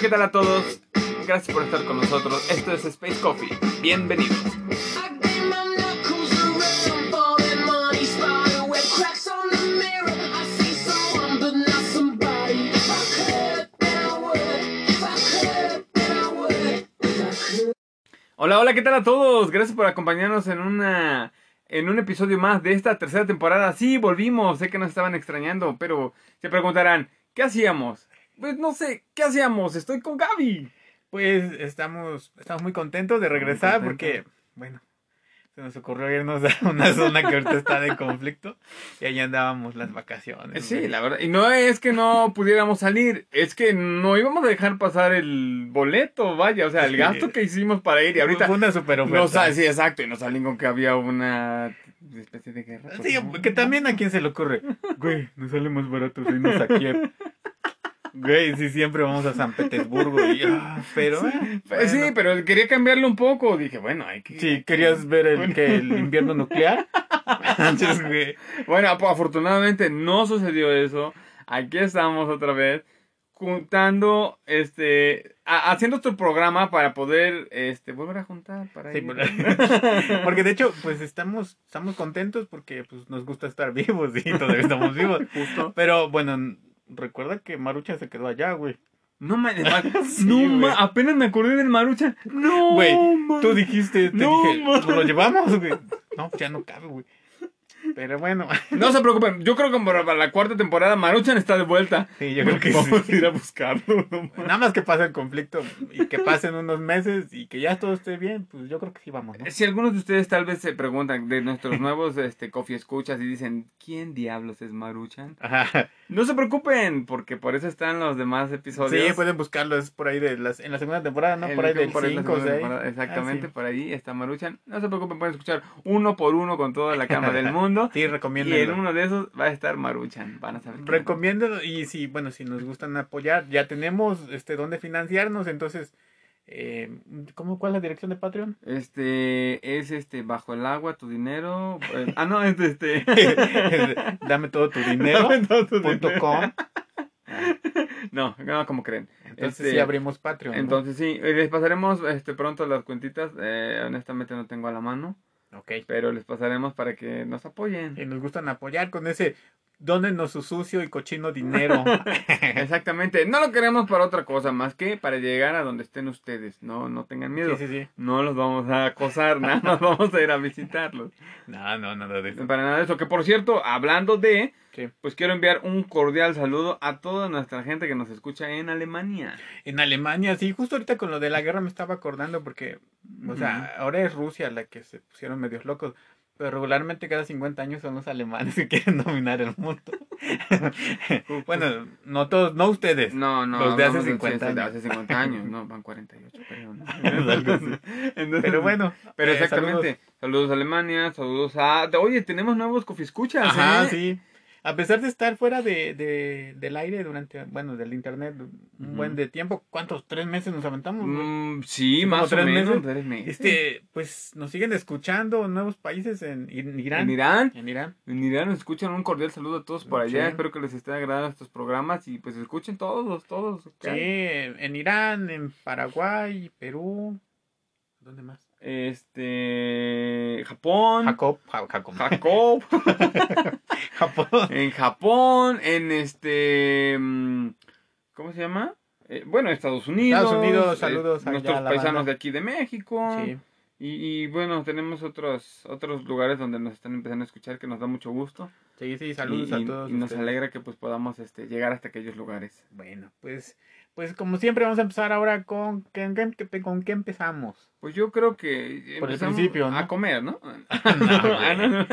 ¿qué tal a todos? Gracias por estar con nosotros. Esto es Space Coffee. Bienvenidos. Hola, hola, ¿qué tal a todos? Gracias por acompañarnos en una en un episodio más de esta tercera temporada. Sí, volvimos. Sé que nos estaban extrañando, pero se preguntarán, ¿qué hacíamos? Pues no sé, ¿qué hacíamos? Estoy con Gaby. Pues estamos, estamos muy contentos de regresar porque, bueno, se nos ocurrió irnos a una zona que ahorita está de conflicto y ahí andábamos las vacaciones. Sí, la verdad. Y no es que no pudiéramos salir, es que no íbamos a dejar pasar el boleto, vaya. O sea, el Sí. gasto que hicimos para ir y ahorita... Fue una super No, sa- sí, exacto, y nos salen con que había una especie de guerra. Sí, que también a quién se le ocurre. Güey, nos sale más barato irnos a Kiev. Güey, sí, siempre vamos a San Petersburgo. Y, ah, pero, eh, Pues bueno. Sí, pero quería cambiarlo un poco. Dije, bueno, hay que. Sí, ¿querías ver el, Bueno. que el invierno nuclear? Bueno, afortunadamente no sucedió eso. Aquí estamos otra vez juntando, este, a- haciendo otro programa para poder, este, volver a juntar para Sí, porque de hecho, pues estamos, estamos contentos porque pues nos gusta estar vivos y todavía estamos vivos. Justo. Pero bueno, recuerda que Marucha se quedó allá, güey. No me, ma- Sí, no ma- apenas me acordé del Maruchan. No, Güey, Tú dijiste, te No, dije. ¿nos lo llevamos, güey? No, ya no cabe, güey. Pero bueno, No se preocupen, yo creo que para la cuarta temporada Maruchan está de vuelta. sí, yo creo que Vamos sí. a ir a buscarlo. no Nada más que pase el conflicto y que pasen unos meses y que ya todo esté bien, pues yo creo que sí vamos, ¿no? Si algunos de ustedes tal vez se preguntan de nuestros nuevos este, coffee escuchas y dicen, ¿quién diablos es Maruchan? Ajá. No se preocupen, porque por eso están los demás episodios. Sí, pueden buscarlo, es por ahí de las, en la segunda temporada, ¿no? Por ahí el- del por ahí la 5 o segunda 6. temporada, Exactamente, Ah, sí. por ahí está Maruchan. No se preocupen, pueden escuchar uno por uno con toda la cama del mundo. Sí, y en uno de esos va a estar Maruchan. Van a saber. Recomiéndenlo y si, bueno, si nos gustan apoyar, ya tenemos este dónde financiarnos, entonces, eh, ¿cómo, ¿cuál es la dirección de Patreon? Este es este bajo el agua tu dinero. eh, ah, no, es este. Dame todo tu dinero. Dame todo tu punto dinero. com. No, no, como creen. Entonces Este, sí abrimos Patreon. ¿no? Entonces sí, eh, les pasaremos este pronto las cuentitas. eh, honestamente no tengo a la mano, Ok. pero les pasaremos para que nos apoyen. Y nos gustan apoyar con ese dónenos su sucio y cochino dinero. Exactamente, no lo queremos para otra cosa más que para llegar a donde estén ustedes. No, no tengan miedo. Sí, sí, sí. No los vamos a acosar, nada más vamos a ir a visitarlos. No, no, nada de eso. Para nada de eso. Que por cierto, hablando de, Sí. pues quiero enviar un cordial saludo a toda nuestra gente que nos escucha en Alemania. En Alemania, sí, justo ahorita con lo de la guerra me estaba acordando porque, o sea, ahora es Rusia la que se pusieron medios locos, pero regularmente cada 50 años son los alemanes que quieren dominar el mundo. bueno, no todos, no ustedes. No, no. Los de hace hablamos 50 sí, de años. hace 50 años, no, van 48, creo. ¿no? Entonces, Pero bueno, Pero eh, exactamente. Saludos. a Alemania, saludos a. Oye, tenemos nuevos coffee escuchas, Ajá, ¿eh? sí. A pesar de estar fuera de, de, del aire durante, bueno, del internet un buen de tiempo, ¿cuántos? ¿Tres meses nos aventamos? Mm, sí, más o tres menos. meses. tres meses. Este, pues nos siguen escuchando nuevos países en, en Irán. En Irán. En Irán. En Irán nos escuchan un cordial saludo a todos por allá. Sí. Espero que les esté agradando estos programas y pues escuchen todos, todos. Sí, en Irán, en Paraguay, Perú. ¿Dónde más? Este. Japón. Jacob. Ja- Jacob. Jacob. Japón. en Japón. En este. mm, ¿Cómo se llama? Eh, bueno, Estados Unidos. Estados Unidos, eh, saludos nuestros a la paisanos banda. de aquí de México. Sí. Y, y, bueno, tenemos otros otros lugares donde nos están empezando a escuchar que nos da mucho gusto. Sí, sí, saludos y, a todos. y nos ustedes. alegra que pues podamos este, llegar hasta aquellos lugares. Bueno, pues, pues como siempre vamos a empezar ahora con ¿con qué, con qué empezamos? Pues yo creo que Por el principio, ¿no? a comer, ¿no? no, no.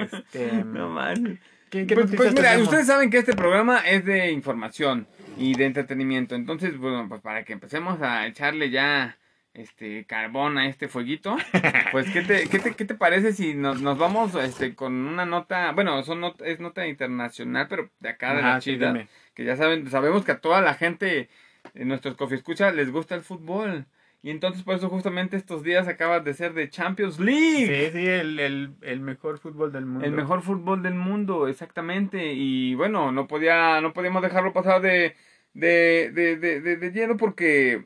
Este, No man. ¿Qué, qué Pues, pues mira, tenemos? ustedes saben que este programa es de información y de entretenimiento. Entonces, bueno, pues para que empecemos a echarle ya este carbón a este fueguito, pues ¿qué te, qué te, qué te parece si nos, nos vamos este con una nota, bueno, son not- es nota internacional, pero de acá de la Ajá, chida, que ya saben, sabemos que a toda la gente en nuestros coffee escucha les gusta el fútbol. Y entonces por eso justamente estos días acaba de ser de Champions League. Sí, sí, el, el, el mejor fútbol del mundo. El mejor fútbol del mundo, exactamente. Y bueno, no podía, no podíamos dejarlo pasar de, de, de, de, de, de lleno porque...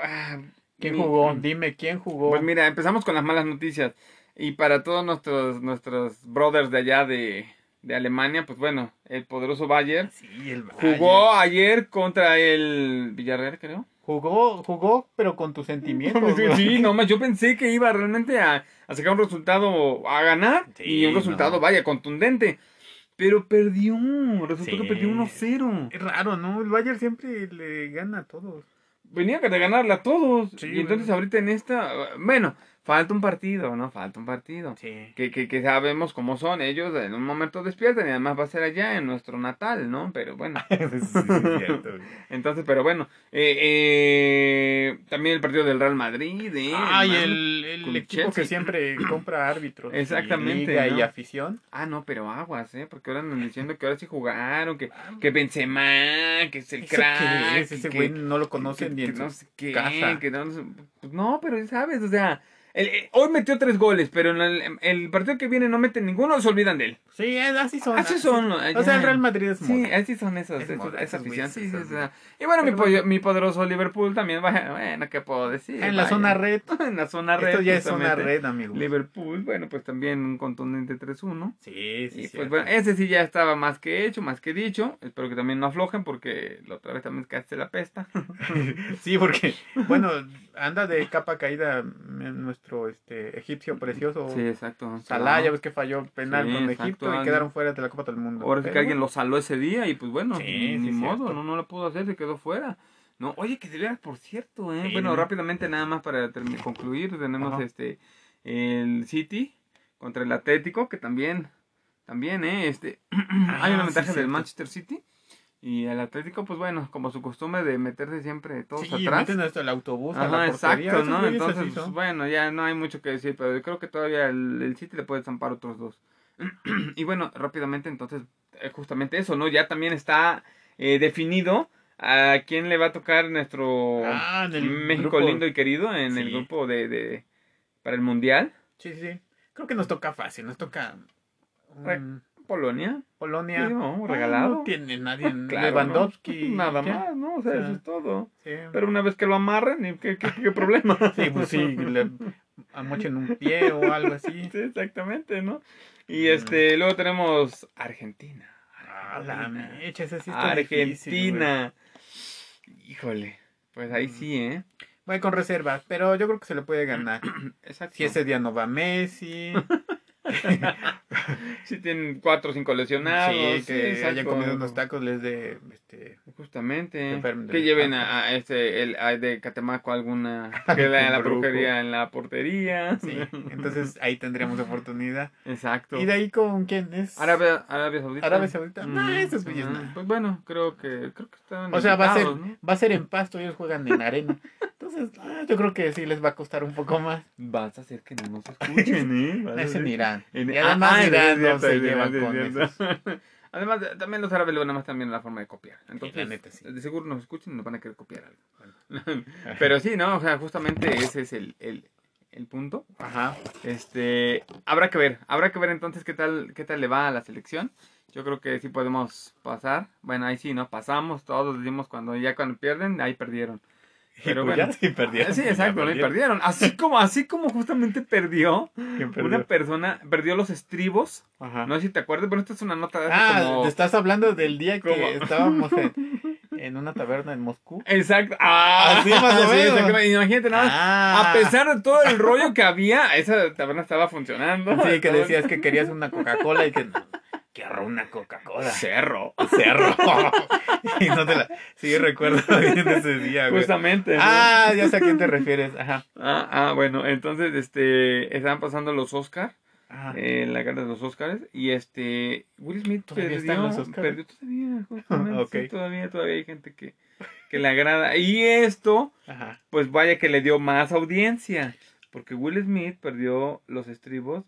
ah, ¿Quién jugó? Dime, ¿quién jugó? Pues mira, empezamos con las malas noticias. Y para todos nuestros, nuestros brothers de allá de, de Alemania, pues bueno, el poderoso Bayern sí, el Bayern. jugó ayer contra el Villarreal, creo. Jugó, jugó, pero con tus sentimientos. Sí, güey. sí, no más, yo pensé que iba realmente a, a sacar un resultado, a ganar, Sí, y un resultado, no. vaya, contundente. Pero perdió, resultó que perdió 1-0. Es raro, ¿no? El Bayern siempre le gana a todos. Venía de ganarle a todos. Sí, y entonces bueno. ahorita en esta, bueno, falta un partido, ¿no? Falta un partido. Sí. Que, que, que sabemos cómo son ellos, en un momento despiertan y además va a ser allá en nuestro natal, ¿no? Pero bueno. sí, cierto. Entonces, pero bueno, eh, eh, también el partido del Real Madrid, ¿eh? Ay, hermano. el, el con equipo Chelsea. que siempre compra árbitros. y Exactamente, liga ¿no? y afición. Ah, no, pero aguas, ¿eh? Porque ahora andan diciendo que ahora sí jugaron, que, que Benzema, que es el ¿Eso crack. qué es? y Ese que- güey no lo que- conocen ni que en no sé qué, casa. que no, pues no, pero ya sabes, o sea, el- el- hoy metió tres goles, pero en el, el partido que viene no mete ninguno, se olvidan de él. Sí, es- así son. Así son, ¿no? O sea, el Real Madrid es Sí, moda. así son esos, Es esos- moda, esa afición, sí, sí. Y bueno, mi, pollo- mi poderoso Liverpool también, bueno, bueno, ¿qué puedo decir? En la zona red. en la zona red. Esto ya es zona red, amigo. Liverpool, bueno, pues también un contundente 3-1. Sí, sí, Y pues bueno, ese sí ya estaba más que hecho, más que dicho. Espero que también no aflojen porque la otra vez también caste la pesta. Sí, porque, bueno, anda de capa caída nuestro este egipcio precioso. Sí, exacto. Salah, ya ves que falló penal Sí, con exacto, Egipto y alguien- quedaron fuera de la Copa del Mundo. Ahora sí que alguien lo saló ese día y pues bueno, Sí, ni sí, modo, cierto. no, no lo pudo hacer, se quedó fuera. No, oye, que de veras, por cierto, ¿eh? Bueno, ¿no? rápidamente nada más para concluir, tenemos Ajá. este el City contra el Atlético, que también, también, ¿eh? Este, hay una Ah, ventaja del. Manchester City y el Atlético, pues bueno, como su costumbre de meterse siempre todos Sí, atrás. meten hasta el autobús a Ajá, la portería. exacto, ¿no? Entonces, son. bueno, ya no hay mucho que decir, pero yo creo que todavía el, el City le puede zampar otros dos. y bueno, rápidamente, entonces, eh, justamente eso, ¿no? Ya también está eh, definido a quién le va a tocar nuestro Ah, México grupo. lindo y querido en el grupo de, de para el Mundial. Sí, sí. Creo que nos toca fácil, nos toca Polonia. Polonia. Sí, no, Ah, regalado. No tiene nadie. Claro, Lewandowski. ¿no? Nada más, ¿no? O sea, Ah. eso es todo. Sí. Pero una vez que lo amarren, ¿y ¿qué, qué, qué problema? Sí, pues sí, le amochen un pie o algo así. Sí, exactamente, ¿no? Y Mm. este, luego tenemos Argentina. Ah, la mecha, ese sí está Argentina. difícil, güey. Híjole, pues ahí Mm. sí, ¿eh? Voy con reservas, pero yo creo que se le puede ganar. Exacto. Si ese día no va Messi, Sí tienen cuatro o cinco lesionados. sí, que hayan comido unos tacos les de este Justamente. Que lleven a, a este, el, a de Catemaco alguna, que la, la brujería en la portería. sí, entonces ahí tendríamos oportunidad. Exacto. ¿Y de ahí con quién es? Arabia, Arabia Saudita. Arabia Saudita. Mm, No, esos güeyes ajá. no. Pues bueno, creo que, creo que estaban O sea, va a ser va a ser en pasto, ellos juegan en arena. Entonces, ah, yo creo que sí les va a costar un poco más. Vas a hacer que no nos escuchen, ¿eh? Vas Es en Irán. En- Y además ah, No se lleva con. Además, de- también los árabes luego nada más también la forma de copiar. Entonces, la neta, sí. de seguro nos escuchan y nos van a querer copiar algo. Pero sí, ¿no? O sea, justamente ese es el, el, el punto. Ajá. Este, habrá que ver, habrá que ver entonces qué tal, qué tal le va a la selección. Yo creo que sí podemos pasar. Bueno, ahí sí, ¿no? Pasamos, todos decimos cuando ya cuando pierden, ahí perdieron. Pero Y pues bueno. sí perdieron. Sí, ya exacto. Y perdieron. Así como, así como justamente perdió una persona, perdió los estribos. Ajá. No sé si te acuerdas, pero esta es una nota de Ah, como... te estás hablando del día que ¿Cómo? estábamos en, en una taberna en Moscú. Exacto. Ah, Así más o sí, menos. Imagínate nada más. Ah. A pesar de todo el rollo que había, esa taberna estaba funcionando. Sí, que decías que querías una Coca-Cola y que... Quiero una Coca-Cola. Cerro. Cerro. y no te la... Sí, recuerdo bien ese día, güey. Justamente. ¿no? Ah, ya sé a quién te refieres. Ajá. Ah, ah, bueno, entonces, este, estaban pasando los Oscar, Ajá. eh, la gala de los Oscars, y este, Will Smith ¿Todavía perdió, los Oscars? perdió todavía, justamente, Ok. sí, todavía, todavía hay gente que, que le agrada, y esto, Ajá. pues vaya que le dio más audiencia, porque Will Smith perdió los estribos,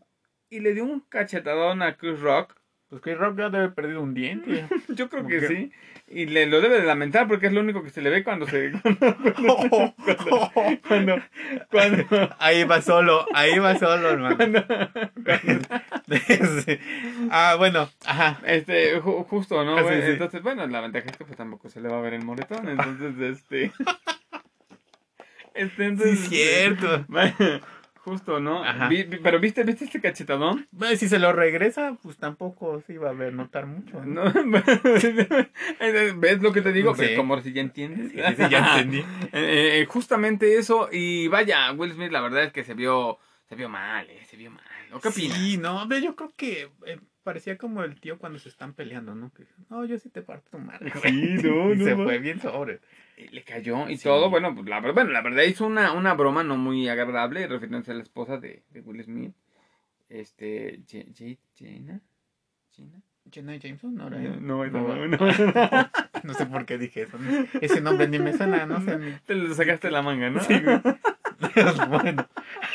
y le dio un cachetadón a Chris Rock, Pues Chris Rock ya debe haber perdido un diente. Yo creo que que- sí. Y le lo debe de lamentar porque es lo único que se le ve cuando se. Cuando. Cuando. Ahí va solo, ahí va solo, hermano. Sí. Ah, bueno, ajá. Este, ju- justo, ¿no? Ah, sí, güey? sí. Entonces, bueno, la ventaja es que pues tampoco se le va a ver el moretón. Entonces, este. Este, Sí, entonces. es cierto. Justo, ¿no? Ajá. Vi- vi- pero viste, viste este cachetadón. Bueno, si se lo regresa, pues tampoco se iba a ver notar mucho. ¿no? ¿No? ¿Ves lo que te digo? Sí. Como si ya entiendes. Sí, sí, ya entendí. Eh, eh, justamente eso. Y vaya, Will Smith, la verdad es que se vio. Se vio mal, eh, se vio mal. ¿O qué opinas? Sí, no, yo creo que eh, parecía como el tío cuando se están peleando, ¿no? Que, no, yo sí te parto tu madre. güey". Sí, no, y no, se no. fue bien sobre. Y le cayó y Sí. todo. Bueno, pues la, bueno, la verdad hizo una, una broma no muy agradable refiriéndose a la esposa de, de Will Smith. Este. Je- Jenna. ¿Jenna? Jenna Jameson, no, No, no, No, no, no. no sé por qué dije eso. ¿no? Ese nombre ni me suena, no sé. ni- Te lo sacaste de la manga, ¿no? Sí, güey. bueno.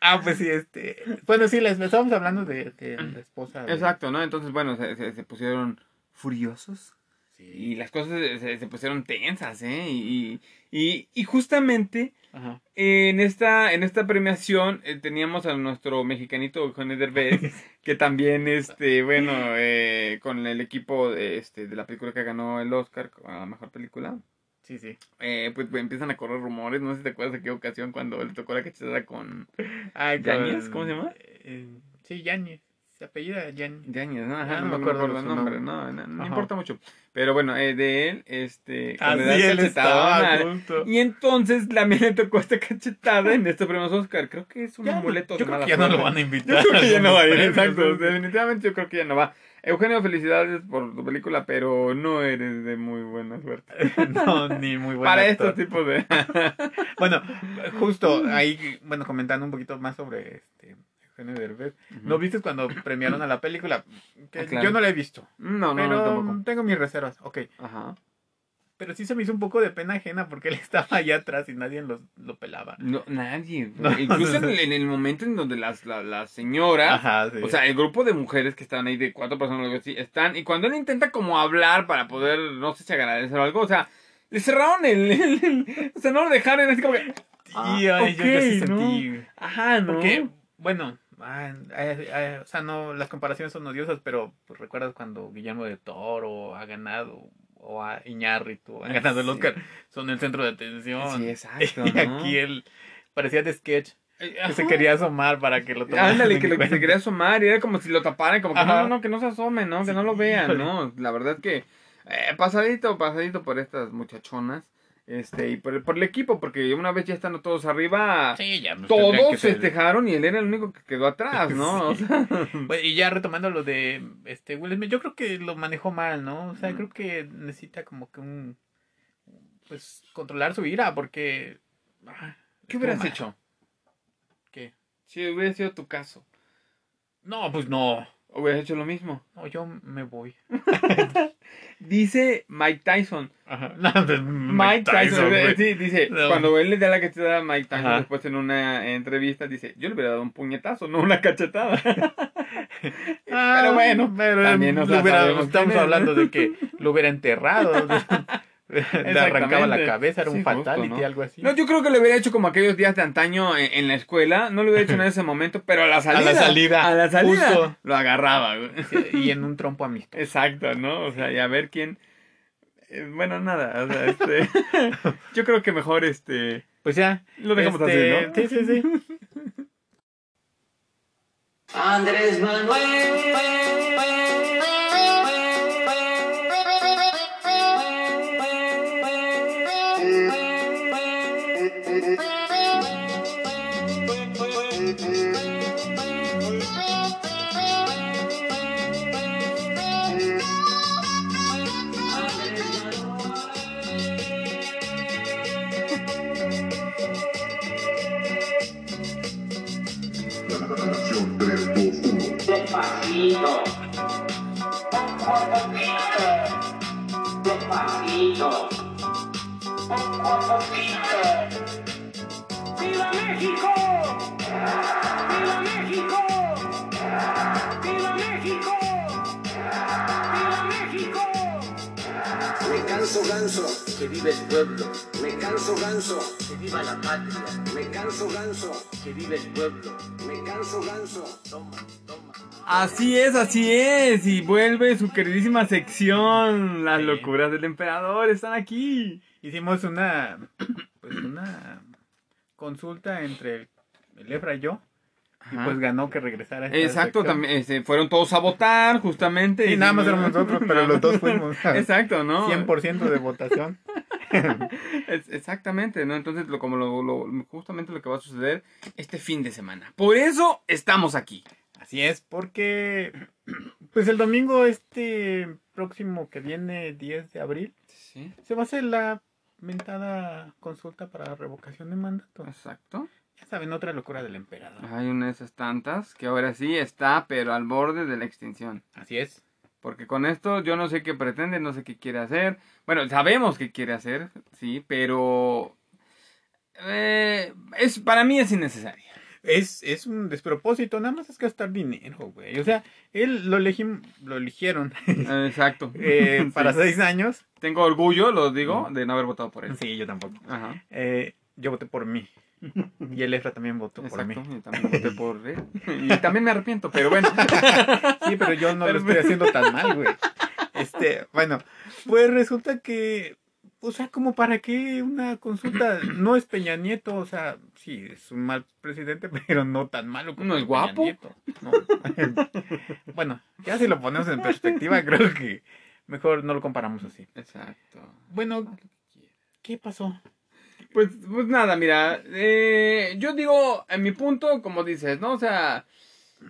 ah, pues sí, este. Bueno, sí, les estábamos hablando de, de la esposa. de- Exacto, ¿no? Entonces, bueno, se, se- se pusieron furiosos Sí. y las cosas se, pusieron tensas, ¿eh? Y, y, y justamente Ajá. en esta, en esta premiación eh, teníamos a nuestro mexicanito Eugenio Derbez, que también, este, bueno, eh, con el equipo de, este, de la película que ganó el Oscar a la mejor película, Sí, sí. eh, pues, pues, empiezan a correr rumores, no sé si te acuerdas de qué ocasión cuando le tocó la cachetada con con- ¿Cómo se llama? eh, sí, Yáñez. Se apellida Yáñez. Yañez, ¿no? Ajá, no, no me acuerdo, el nombre, nombre. no, no, no importa mucho. Pero bueno, eh, de él, este, Ah, cuando sí, le da él estaba. Y entonces también le tocó esta cachetada en este premio Oscar. Creo que es un Ya amuleto yo creo que ya no lo van a Yo invitar. creo que ya no va a ir, exacto. premios. Definitivamente yo creo que ya no va. Eugenio, felicidades por tu película, pero no eres de muy buena suerte. No, ni muy bueno. Para estos tipos de... Bueno, justo ahí, bueno, comentando un poquito más sobre este Eugenio Derbez. ¿No viste cuando premiaron a la película? Que Ah, claro. Yo no la he visto. No, no, pero no, tampoco. tengo mis reservas. Ok. Ajá. Pero sí se me hizo un poco de pena ajena porque él estaba allá atrás y nadie lo, lo pelaba. No, nadie. No. Incluso en el, en el momento en donde las, la- las señoras... Ajá, sí. O sea, el grupo de mujeres que estaban ahí, de cuatro personas o algo así, están, y cuando él intenta como hablar para poder, no sé si agradecer o algo, o sea, le cerraron el, el- el- o sea, no lo dejaron así como que, ah, ay, yo, yo sí ok, ¿no? sentí. ajá, ¿no? Porque, bueno, ay, ay, ay, o sea, no, las comparaciones son odiosas, pero pues recuerdas cuando Guillermo de Toro ha ganado, o a Iñárritu han Ah, ganado el. Oscar, son el centro de atención. Sí, exacto, Y ¿no? aquí él parecía de sketch, Eh, que se quería asomar para que lo tomaran Ándale, que, lo, que se quería asomar y era como si lo taparan, como que Ajá. no, no, que no se asomen, ¿no? Que no lo vean. ¿no? La verdad es que eh, pasadito, pasadito por estas muchachonas, este, y por, por el equipo, porque una vez ya estando todos arriba, Sí, ya, pues, todos festejaron y él era el único que quedó atrás, ¿no? O Sí. sea, Bueno, y ya retomando lo de este Will Smith, yo creo que lo manejó mal, ¿no? O sea, Mm. creo que necesita como que un pues controlar su ira porque ah, ¿Qué hubieras mal. hecho? ¿Qué? Si hubiera sido tu caso, No, pues no. Hubieras hecho lo mismo. No, yo me voy. Dice Mike Tyson. Ajá. No, pues, Mike Tyson, sí, dice, No. cuando él le da la cachetada a Mike Tyson Ajá. después en una entrevista, dice, yo le hubiera dado un puñetazo, no una cachetada. Ah, pero bueno, pero también nos lo hubiera- estamos hablando de que lo hubiera enterrado. Le arrancaba la cabeza, era un Sí, justo, fatality, ¿no? algo así. No, yo creo que le hubiera hecho como aquellos días de antaño en, en la escuela, no lo hubiera hecho en ese momento, pero a la salida. salida, A la salida. justo. Lo agarraba, y en un trompo amistoso. Exacto, ¿no? O sea, y a ver quién. eh, bueno, nada, o sea, este. yo creo que mejor este. Pues ya. Lo dejamos este, así, ¿no? Sí, sí, sí. Andrés La despacito. Poco a poquito. ¡Viva México! ¡Viva México! ¡Viva México! ¡Viva México! Me canso ganso. Que vive el pueblo. Me canso ganso. Que viva la patria. Me canso ganso. Que vive el pueblo. Me canso ganso. Toma, toma. Así es, así es. Y vuelve su queridísima sección. Las Sí. locuras del emperador están aquí. Hicimos una, pues una consulta entre el, el Efra y yo. Y pues ganó que regresara. esta Exacto, también este, fueron todos a votar, justamente. Sí, y nada más éramos nosotros, pero los dos fuimos. Exacto, ¿no? 100% de votación. Es- exactamente, ¿no? Entonces, lo, como lo, lo- justamente lo que va a suceder este fin de semana. Por eso estamos aquí. Así es, porque pues el domingo este próximo que viene, 10 de abril, Sí, se va a hacer la mentada consulta para revocación de mandato. exacto. Ya saben, otra locura del emperador. Hay una de esas tantas que ahora sí está, pero al borde de la extinción. Así es. Porque con esto yo no sé qué pretende, no sé qué quiere hacer. Bueno, sabemos qué quiere hacer, sí, pero eh, es para mí es innecesario. Es, es un despropósito, nada más es gastar dinero, güey. O sea, él lo, elegim- lo eligieron Exacto. eh, para seis años. Tengo orgullo, lo digo, de no haber votado por él. Sí, yo tampoco. Ajá. Eh, yo voté por mí. Y el Efra también votó por mí. También voté por él. Y también me arrepiento, pero bueno. Sí, pero yo no lo estoy haciendo tan mal, güey. Este, bueno, pues resulta que, o sea, como para qué una consulta, no es Peña Nieto, o sea, sí, es un mal presidente, pero no tan malo como ¿No es Peña guapo? Nieto. No. Bueno, ya si lo ponemos en perspectiva, creo que mejor no lo comparamos así. Exacto. Bueno, ¿qué pasó? Pues, pues nada, mira, eh, yo digo, en mi punto, como dices, ¿no? O sea,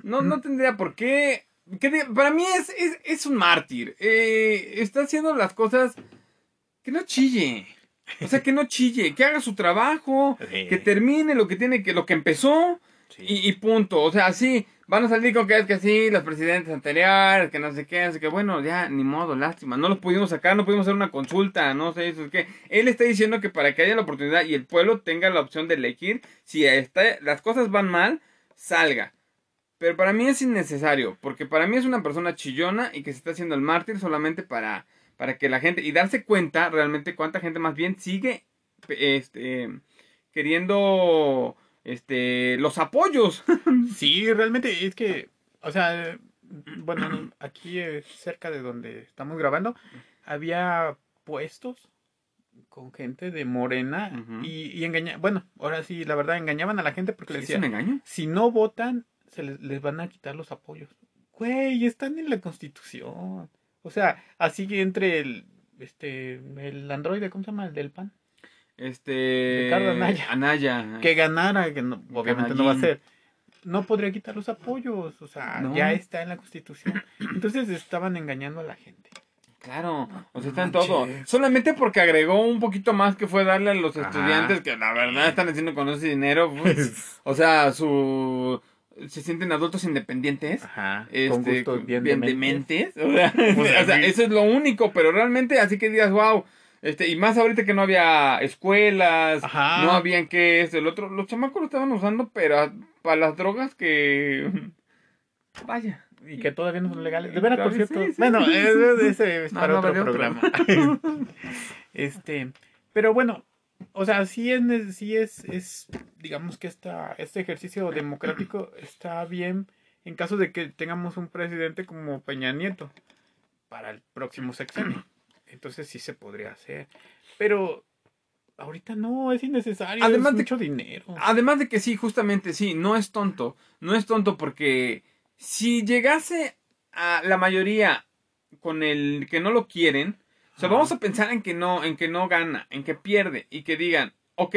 no, no tendría por qué. que para mí es, es, es un mártir. Eh, está haciendo las cosas que no chille. O sea, que no chille, que haga su trabajo, Sí. que termine lo que tiene que, lo que empezó. Sí. Y, y punto. O sea, sí, van a salir con que es que sí, los presidentes anteriores, que no sé qué, así que bueno, ya, ni modo, lástima. No los pudimos sacar, no pudimos hacer una consulta, no sé, eso es que él está diciendo que para que haya la oportunidad y el pueblo tenga la opción de elegir, si está, las cosas van mal, salga. Pero para mí es innecesario, porque para mí es una persona chillona y que se está haciendo el mártir solamente para, para que la gente, y darse cuenta realmente cuánta gente más bien sigue este, queriendo este, los apoyos. Sí, realmente es que, o sea, bueno, aquí eh, cerca de donde estamos grabando, había puestos con gente de Morena y, y engaña, bueno, ahora sí, la verdad, engañaban a la gente porque les ¿Es un decían, engaño? si no votan, se les, les van a quitar los apoyos. Güey, están en la constitución. O sea, así que entre el, este, el androide, ¿cómo se llama? El del PAN. Este. Ricardo Anaya. Anaya. que ganara, que no- obviamente no va a ser, no podría quitar los apoyos, o sea, No. ya está en la constitución. Entonces estaban engañando a la gente. Claro, o sea, está en todo. Solamente porque agregó un poquito más que fue darle a los Ajá. estudiantes que la verdad están haciendo con ese dinero. pues, o sea, su. Se sienten adultos independientes. Ajá, Este, con bien, bien dementes. dementes. O sea, o sea, sí. eso es lo único, pero realmente así que digas, wow. Este, y más ahorita que no había escuelas, Ajá. no habían que esto, el otro, los chamacos lo estaban usando, pero para las drogas que vaya. Y que todavía no son legales. De veras, por Sí, cierto. sí. Bueno, ese, ese es para no, otro. programa. este, pero bueno, o sea, sí es, sí es, es digamos que esta, este ejercicio democrático está bien en caso de que tengamos un presidente como Peña Nieto para el próximo sexenio. Entonces sí se podría hacer. Pero ahorita no, es innecesario. Además es de- mucho dinero. Además de que sí, justamente sí, no es tonto. No es tonto porque si llegase a la mayoría con el que no lo quieren, o sea, vamos a pensar en que no, en que no gana, en que pierde y que digan, ok,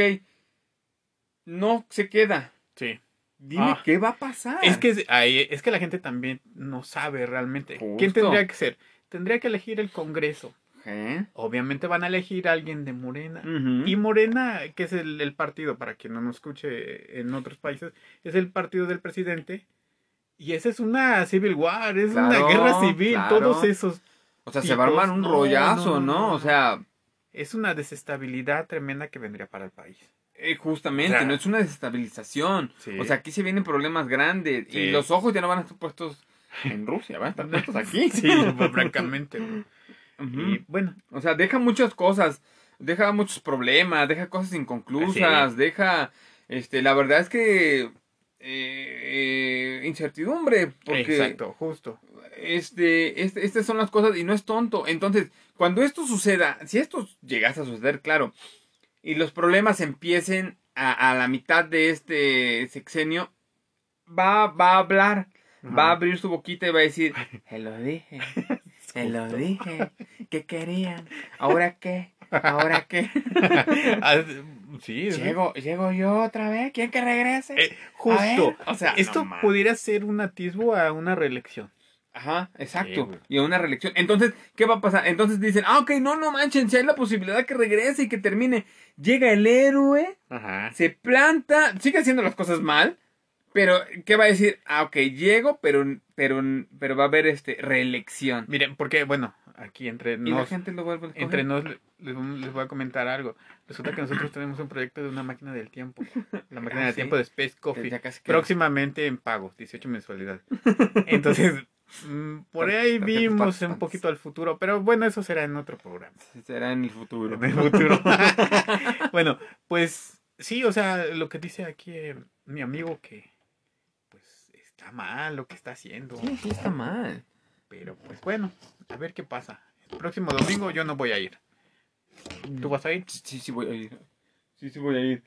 no se queda. Sí. Dime Ah. qué va a pasar. Es que ahí- es que la gente también no sabe realmente. ¿Quién tendría que ser? Tendría que elegir el Congreso. ¿Eh? Obviamente van a elegir a alguien de Morena. Y Morena, que es el, el partido, para quien no nos escuche en otros países, es el partido del presidente. Y esa es una civil war, es una guerra civil. claro. Todos esos. O sea, se va a armar un no, rollazo, no, O sea, Es una desestabilidad tremenda que vendría para el país. eh, justamente, O sea, no es una desestabilización. Sí. O sea, aquí se vienen problemas grandes y los ojos ya no van a estar puestos en Rusia, van a estar puestos aquí. Sí, pues, francamente. güey. Y bueno, O sea, deja muchas cosas, deja muchos problemas, deja cosas inconclusas, deja, este, la verdad es que eh, eh, incertidumbre, porque exacto, justo. Este, este, estas son las cosas y no es tonto. Entonces, cuando esto suceda, si esto llegase a suceder, claro, y los problemas empiecen a, a la mitad de este sexenio, va, va a hablar, va a abrir su boquita y va a decir, se lo dije, se lo dije, ¿qué querían? ¿Ahora qué? ¿Ahora qué? Ah, sí, sí. ¿Llego, llego yo otra vez? ¿Quién que regrese? Eh, justo. o sea, Esto no pudiera ser un atisbo a una reelección. Ajá, exacto. y a una reelección. Entonces, ¿qué va a pasar? Entonces dicen, ah, ok, no, no manchen, si hay la posibilidad que regrese y que termine. Llega el héroe, Ajá. se planta, sigue haciendo las cosas mal, pero ¿qué va a decir? Ah, ok, llego, pero, pero, pero va a haber este reelección. Miren, porque, bueno, aquí entre y la nos, gente lo vuelve a escoger. entre nos le- les, les voy a comentar algo. Resulta que nosotros tenemos un proyecto de una máquina del tiempo. La máquina Ah, del sí. tiempo de Space Coffee. Próximamente en pago, 18 mensualidades. Entonces, por Tar- ahí vimos un poquito al futuro, pero bueno, eso será en otro programa. Será en el futuro. En el futuro. bueno, pues sí, o sea, lo que dice aquí eh, mi amigo que pues está mal lo que está haciendo. Sí, sí, está mal. Pero pues bueno, a ver qué pasa. El próximo domingo yo no voy a ir. ¿Tú vas a ir? Sí, sí voy a ir. Sí, sí voy a ir.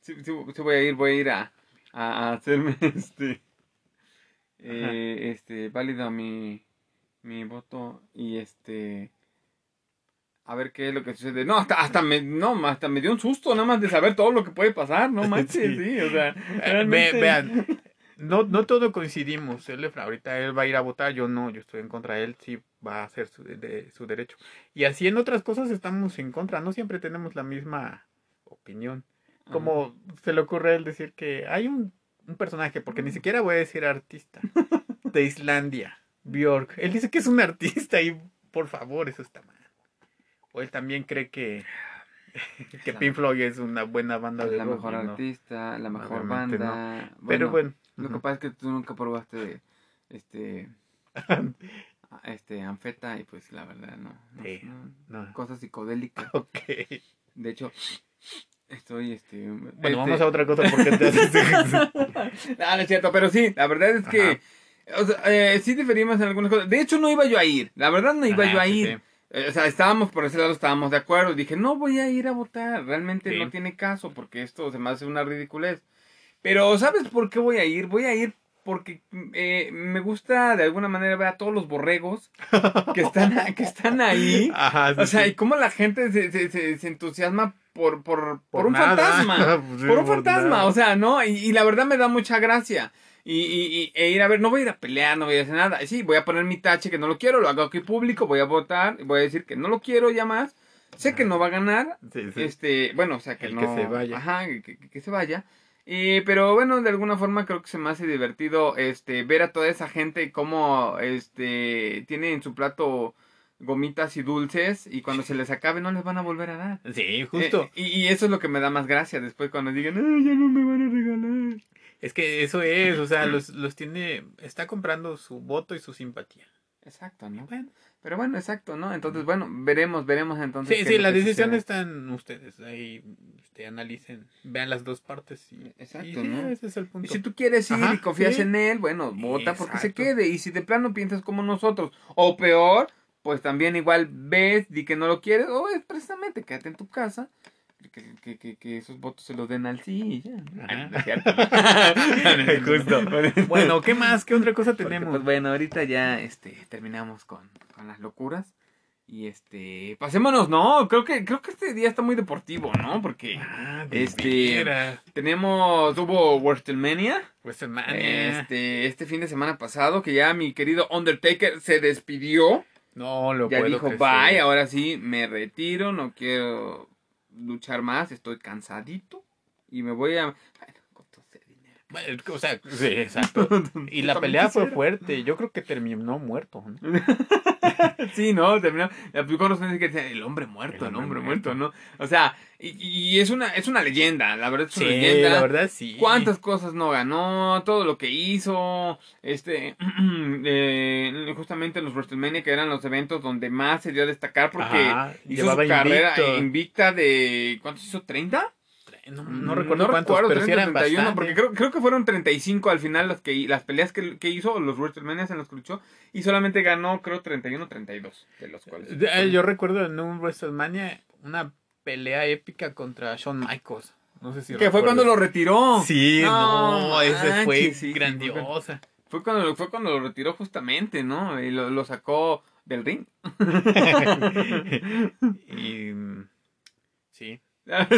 Sí, sí, sí voy a ir, voy a ir a, a hacerme este eh, este válido mi mi voto y este a ver qué es lo que sucede. No, hasta hasta me no, hasta me dio un susto nada más de saber todo lo que puede pasar, no manches, sí, Sí. o sea, Eh, ve- realmente- vean, no, no todo coincidimos. Él, ahorita él va a ir a votar, yo no, yo estoy en contra de él, sí va a hacer su, de- su derecho. Y así en otras cosas estamos en contra, no siempre tenemos la misma opinión. Como se le ocurre a él decir que hay un, un personaje, porque ni siquiera voy a decir artista, de Islandia, Björk. Él dice que es un artista y por favor, eso está mal. O él también cree que, que Pink Floyd es una buena banda de la rock mejor no. artista, la mejor Obviamente no. banda. Pero bueno, Lo que pasa es que tú nunca probaste este este anfeta y pues la verdad no, no, Sí, no, cosas psicodélicas. Ok. De hecho, estoy este Bueno, vamos a otra cosa porque te haces... No es cierto, pero sí, la verdad es que o sea, eh, sí diferimos en algunas cosas. De hecho no iba yo a ir. La verdad no iba Ajá, yo a ir. sí. Eh, O sea, estábamos por ese lado, estábamos de acuerdo. Dije, no voy a ir a votar. Realmente Sí. no tiene caso porque esto se me hace una ridiculez. Pero, ¿sabes por qué voy a ir? Voy a ir porque eh, me gusta de alguna manera ver a todos los borregos que están, que están ahí. Ajá, O sea, y cómo la gente se, se, se, se entusiasma por, por, por, Por un nada. fantasma. Sí, por un fantasma, nada. o sea, ¿no? Y, y la verdad me da mucha gracia. Y, y, y- e ir a ver, no voy a ir a pelear, no voy a hacer nada. Sí, voy a poner mi tache que no lo quiero, lo hago aquí público, voy a votar, voy a decir que no lo quiero ya más. Sé que no va a ganar, Sí, sí. este, bueno, o sea, que El no. que se vaya. Ajá, que, que- que se vaya. Y, pero bueno, de alguna forma creo que se me hace divertido este ver a toda esa gente cómo este tiene en su plato gomitas y dulces y cuando se les acabe no les van a volver a dar. Sí, justo. Eh, y, y eso es lo que me da más gracia después cuando digan, Ay, ya no me van a regalar. Es que eso es, o sea, los, los tiene, está comprando su voto y su simpatía. Exacto, ¿no? Bueno. Pero bueno, exacto, ¿no? Entonces, bueno, veremos, veremos entonces. Sí, sí, es lo las que decisiones sucede. están ustedes. Ahí este, analicen, vean las dos partes. Y, Exacto, y ¿no? ese es el Y punto. si tú quieres ir Ajá, y confías sí. en él, bueno, vota porque se quede. Y si de plano piensas como nosotros, o peor, pues también igual ves, di que no lo quieres, o es precisamente quédate en tu casa. Que, que, que, que esos votos se los den al sí y ya. ¿no? Ajá. No es cierto. Justo. Bueno, ¿qué más? ¿Qué otra cosa Porque, tenemos? Pues bueno, ahorita ya este terminamos con, con las locuras. Y este, pasémonos, no, creo que creo que este día está muy deportivo, ¿no? Porque Ah, Este, veras. tenemos hubo WrestleMania WrestleMania. este este fin de semana pasado que ya mi querido Undertaker se despidió, No lo ya puedo dijo creer. bye, ahora sí me retiro, no quiero luchar más, estoy cansadito y me voy a bueno, con todo ese dinero. Bueno, O sea, sí, exacto. Y la pelea fue fuerte. Yo creo que terminó muerto. ¿no? Sí, ¿no? Terminó. Que decía, el hombre muerto, El el hombre muerto, ¿no? O sea, y, y es una es una leyenda, la verdad es Sí, una leyenda. la verdad sí. ¿Cuántas cosas no ganó? Todo lo que hizo. Este. eh, justamente los WrestleMania, que eran los eventos donde más se dio a destacar porque Ajá, hizo llevaba su carrera invicto. invicta de. ¿Cuántos hizo? ¿30? No, no recuerdo cuántos, recuerdo, pero sí 30, eran 31, bastante. porque creo, creo que fueron 35 al final las que las peleas que, que hizo, los WrestleMania en los que luchó, y solamente ganó, creo, 31 32 de los cuales. Eh, Yo recuerdo en un WrestleMania una pelea épica contra Shawn Michaels. No sé si que fue cuando lo retiró. Sí, no, ese manches, fue sí, grandiosa. Fue cuando, fue cuando lo retiró justamente, ¿no? Y lo, lo sacó del ring. y mm, sí.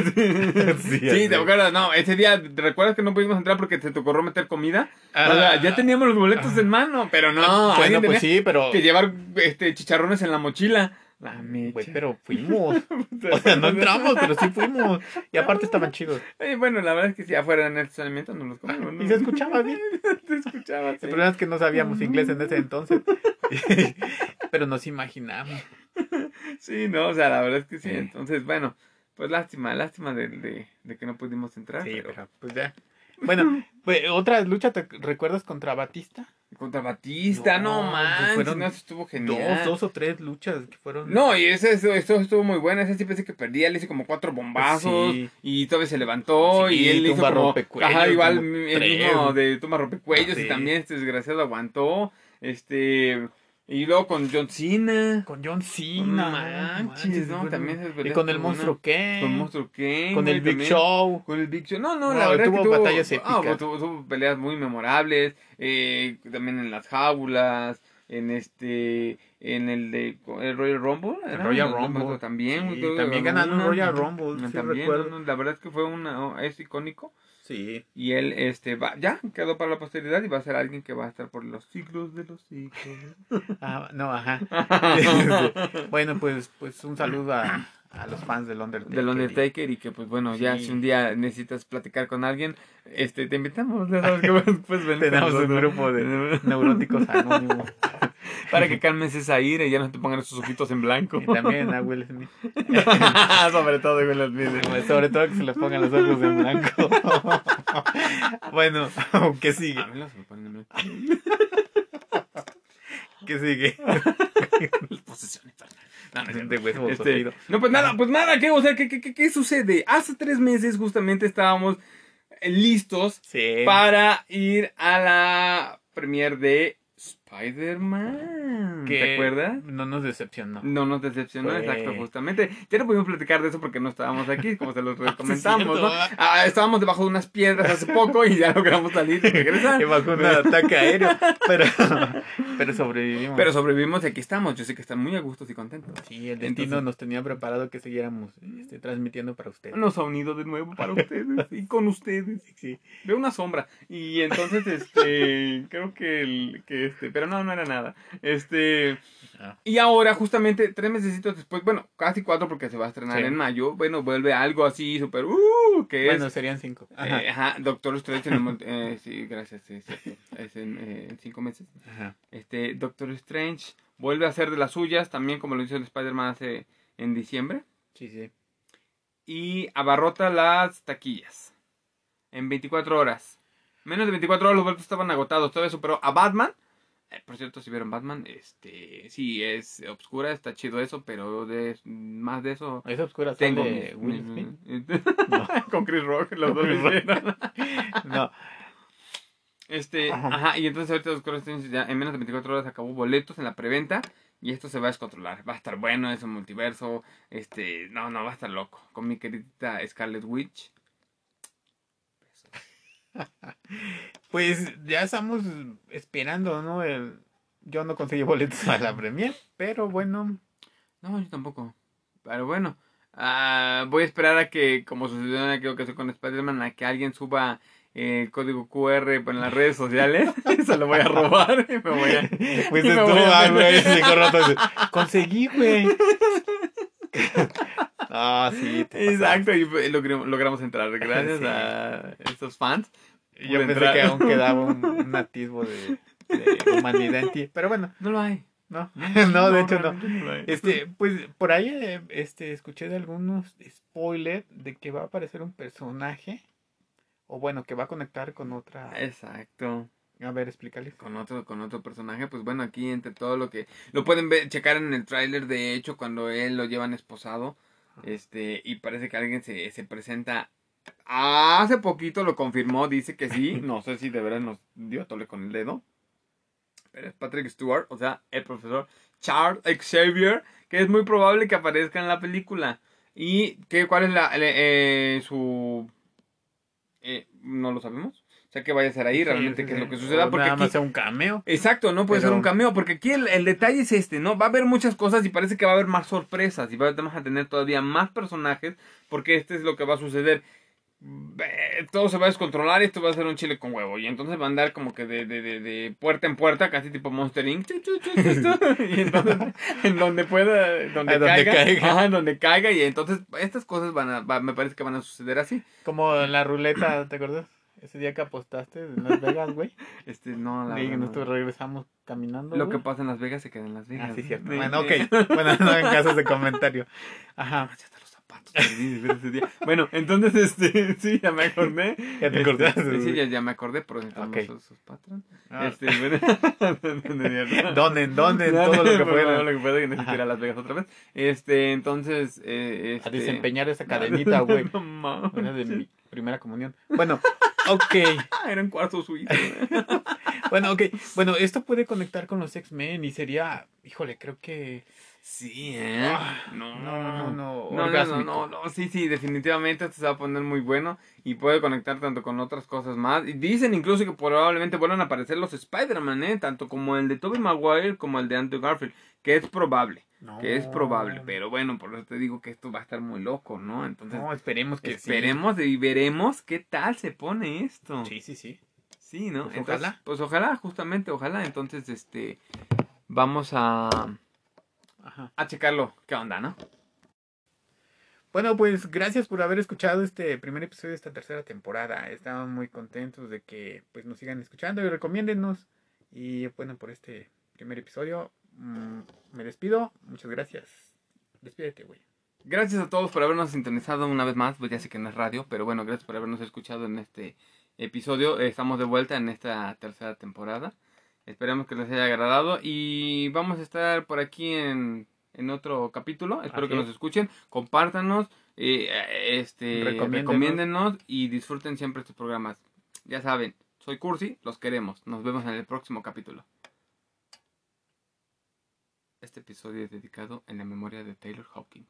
sí, Sí, te acuerdas, no, ese día, ¿te recuerdas que no pudimos entrar porque te tocó meter comida? o sea, ya teníamos los boletos en mano, pero no, Ah. bueno, pues sí, pero que llevar este chicharrones en la mochila. La mecha. Pero fuimos. O sea, no entramos, pero sí fuimos. Y aparte estaban chidos. Eh, bueno, la verdad es que si afuera en el estacionamiento no los comimos. ¿no? Y se escuchaba bien. se escuchaba, sí. El problema es que no sabíamos inglés en ese entonces. Pero nos imaginamos. Sí, no, o sea, la verdad es que sí. Sí. Entonces, bueno, pues lástima, lástima de, de, de que no pudimos entrar. Sí, pero pero pues ya. Bueno, pues, otra lucha, ¿te recuerdas contra Batista? Contra Batista, no, No, manches, fueron no, eso estuvo genial. Dos, dos o tres luchas que fueron. No, y ese, eso, eso estuvo muy bueno. Ese sí pensé que perdía. Le hice como cuatro bombazos. Sí. Y todavía se levantó. Sí, y él hizo tumba como. rompecuellos, Ajá, igual el mismo de tumba rompecuellos. Sí. Y también este desgraciado aguantó. Este. Y luego con John Cena. Con John No Cena. manches, ¿no? fueron- También esas Y con el monstruo. Ken. Con el monstruo Ken. Con el Big también. Show. Con el Big Show. No, no, No, la verdad tuvo que tuvo batallas ah, épicas. tuvo, tuvo peleas muy memorables. Eh, también en las jaulas. En este. En el de. El Royal Rumble. El. Royal no, Rumble. También. Sí, también ganando un Royal. Rumble, sí también. no, no, la verdad es que fue una. Es icónico. Sí. Y él, este, va, ya quedó para la posteridad y va a ser alguien que va a estar por los siglos de los siglos. Ah, no, ajá. bueno, pues, pues un saludo a, a los fans del Undertaker. del Undertaker y que pues bueno, ya si un día necesitas platicar con alguien, este te invitamos, sabes puedes venir con Tenemos un grupo de neuróticos anónimos. para que calmes esa ira y ya no te pongan esos ojitos en blanco. Y también a Will Smith. Sobre todo videos. Pues, Sobre todo que se les pongan los ojos en blanco. bueno, ¿qué sigue? A mí los me ponen en blanco. ¿Qué sigue? Posesiones. No, no es cierto. De hueso Este, no, pues nada, pues nada, ¿qué, o sea, ¿qué, qué, qué, qué sucede? Hace tres meses justamente estábamos eh, listos Sí. para ir a la premier de Spider-Man. ¿Te acuerdas? No nos decepcionó. No nos decepcionó, Fue- exacto, justamente. Ya no pudimos platicar de eso porque no estábamos aquí, como se los comentamos, cierto, ¿no? Ah, estábamos debajo de unas piedras hace poco y ya logramos salir y regresar. Que bajo un ataque aéreo. Pero, pero sobrevivimos. Pero sobrevivimos y aquí estamos. Yo sé que están muy a gustos y contentos. sí, el destino Entonces- nos tenía preparado que siguiéramos este, transmitiendo para ustedes. Nos ha unido de nuevo para ustedes y con ustedes. Sí. Veo una sombra. Y entonces, este, creo que, el, que este, pero no, no era nada. Este, Ah. y ahora, justamente, tres meses después, bueno, casi cuatro porque se va a estrenar Sí. en mayo, bueno, vuelve algo así súper, uh, que Bueno, es, serían cinco. eh, ajá, Doctor Strange en el eh, sí, gracias, sí, es en, eh, en cinco meses. Ajá. Este, Doctor Strange vuelve a hacer de las suyas, también como lo hizo el Spider-Man hace en diciembre Sí, sí. y abarrota las taquillas en 24 horas. Menos de 24 horas los boletos estaban agotados. Todavía superó a Batman. Eh, por cierto, si vieron Batman, este sí es obscura, está chido eso, pero de, más de eso Es oscura tengo mis-. No. con Chris Rock, los dos. No. Este, Ajá. ajá. y entonces ahorita Doctor Strange ya en menos de 24 horas acabó boletos en la preventa y esto se va a descontrolar. Va a estar bueno ese multiverso. Este, no, no, va a estar loco. Con mi querida Scarlet Witch. Pues ya estamos esperando, ¿no? El... Yo no conseguí boletos a la premier, pero bueno. No, yo tampoco. Pero bueno, ah, voy a esperar a que, como sucedió en aquella ocasión con Spider-Man, a que alguien suba eh, el código QR en las redes sociales. Se lo voy a robar y me voy a. Pues ah, güey, Conseguí, güey. Ah, sí. Exacto, y logramos, entrar gracias Sí. a estos fans. Yo pensé entrar. que aún quedaba un, un atisbo de, de humanidad en ti. Pero bueno, No lo hay. no. No, de hecho no. Este, pues por ahí eh, este, escuché de algunos spoilers de que va a aparecer un personaje. O bueno, que va a conectar con otra. Exacto. A ver, explícales. Con otro, con otro personaje, pues bueno, aquí entre todo lo que lo pueden ver, checar en el tráiler, de hecho, cuando él lo llevan esposado, este, y parece que alguien se, se presenta. Hace poquito lo confirmó, dice que sí, no sé si de verdad nos dio a tole con el dedo. Pero es Patrick Stewart, o sea, el profesor Charles Xavier, que es muy probable que aparezca en la película. ¿Y qué, cuál es la, le- eh, su... eh, no lo sabemos. O sea, que vaya a ser ahí, realmente sí, qué es lo que suceda. Porque nada aquí, más sea un cameo. Exacto, no puede Pero- ser un cameo, porque aquí el, el detalle es este, ¿no? Va a haber muchas cosas y parece que va a haber más sorpresas y va- vamos a tener todavía más personajes, porque este es lo que va a suceder. Todo se va a descontrolar y esto va a ser un chile con huevo. Y entonces va a andar como que de, de, de, de puerta en puerta, casi tipo Monster Inc. Y entonces, en donde pueda, donde, Ah, donde caiga, caiga. Ajá, donde caiga. Y entonces, estas cosas van a, va- me parece que van a suceder así. Como la ruleta, ¿te acuerdas? Ese día que apostaste en Las Vegas, güey. Este, no, la verdad, no. nosotros regresamos caminando. Lo que pasa en Las Vegas se queda en Las Vegas. Ah, sí, cierto. Bueno, ok. Bueno, no en casos de comentario. Ajá. Los zapatos ese día. Bueno, entonces, este, sí, ya me acordé. Ya te Este, acordaste, sí, ya, ya me acordé, pero necesitamos Ok. sus, sus patrons. Ah. Este, bueno. Donen, donen todo lo que por puedan. lo que pueda, que ir a Las Vegas otra vez. Este, entonces, eh, A este... desempeñar esa cadenita, güey. No mames. Una de mi primera comunión. Bueno, ok. Ah, era un cuarto suizo. Bueno, ok. Bueno, esto puede conectar con los X-Men y sería, híjole, creo que... Sí, ¿eh? Ah, no, no, no, no, No, no, no, orgásmico. no, no, sí, sí, definitivamente esto se va a poner muy bueno y puede conectar tanto con otras cosas más. Y dicen incluso que probablemente vuelvan a aparecer los Spider-Man, ¿eh? Tanto como el de Tobey Maguire como el de Andrew Garfield, que es probable, que es probable. Pero bueno, por eso te digo que esto va a estar muy loco, ¿no? Entonces, No, esperemos que esperemos y veremos qué tal se pone esto. sí. Sí, sí, sí. ¿no? Pues Entonces, ojalá. Pues ojalá, justamente, ojalá. Entonces, este, vamos a, Ajá. a checarlo. ¿Qué onda, no? Bueno, pues gracias por haber escuchado este primer episodio de esta tercera temporada. Estamos muy contentos de que pues nos sigan escuchando y recomiéndennos. Y bueno, por este primer episodio mm, me despido. Muchas gracias. Despídete, güey. Gracias a todos por habernos sintonizado una vez más. Pues ya sé que no es radio, pero bueno, gracias por habernos escuchado en este episodio. Estamos de vuelta en esta tercera temporada. Esperemos que les haya agradado y vamos a estar por aquí en, en otro capítulo. Espero Así que nos escuchen, compártanos, eh, este, recomiéndenos y disfruten siempre estos programas. Ya saben, soy Cursi, los queremos. Nos vemos en el próximo capítulo. Este episodio es dedicado en la memoria de Taylor Hawkins.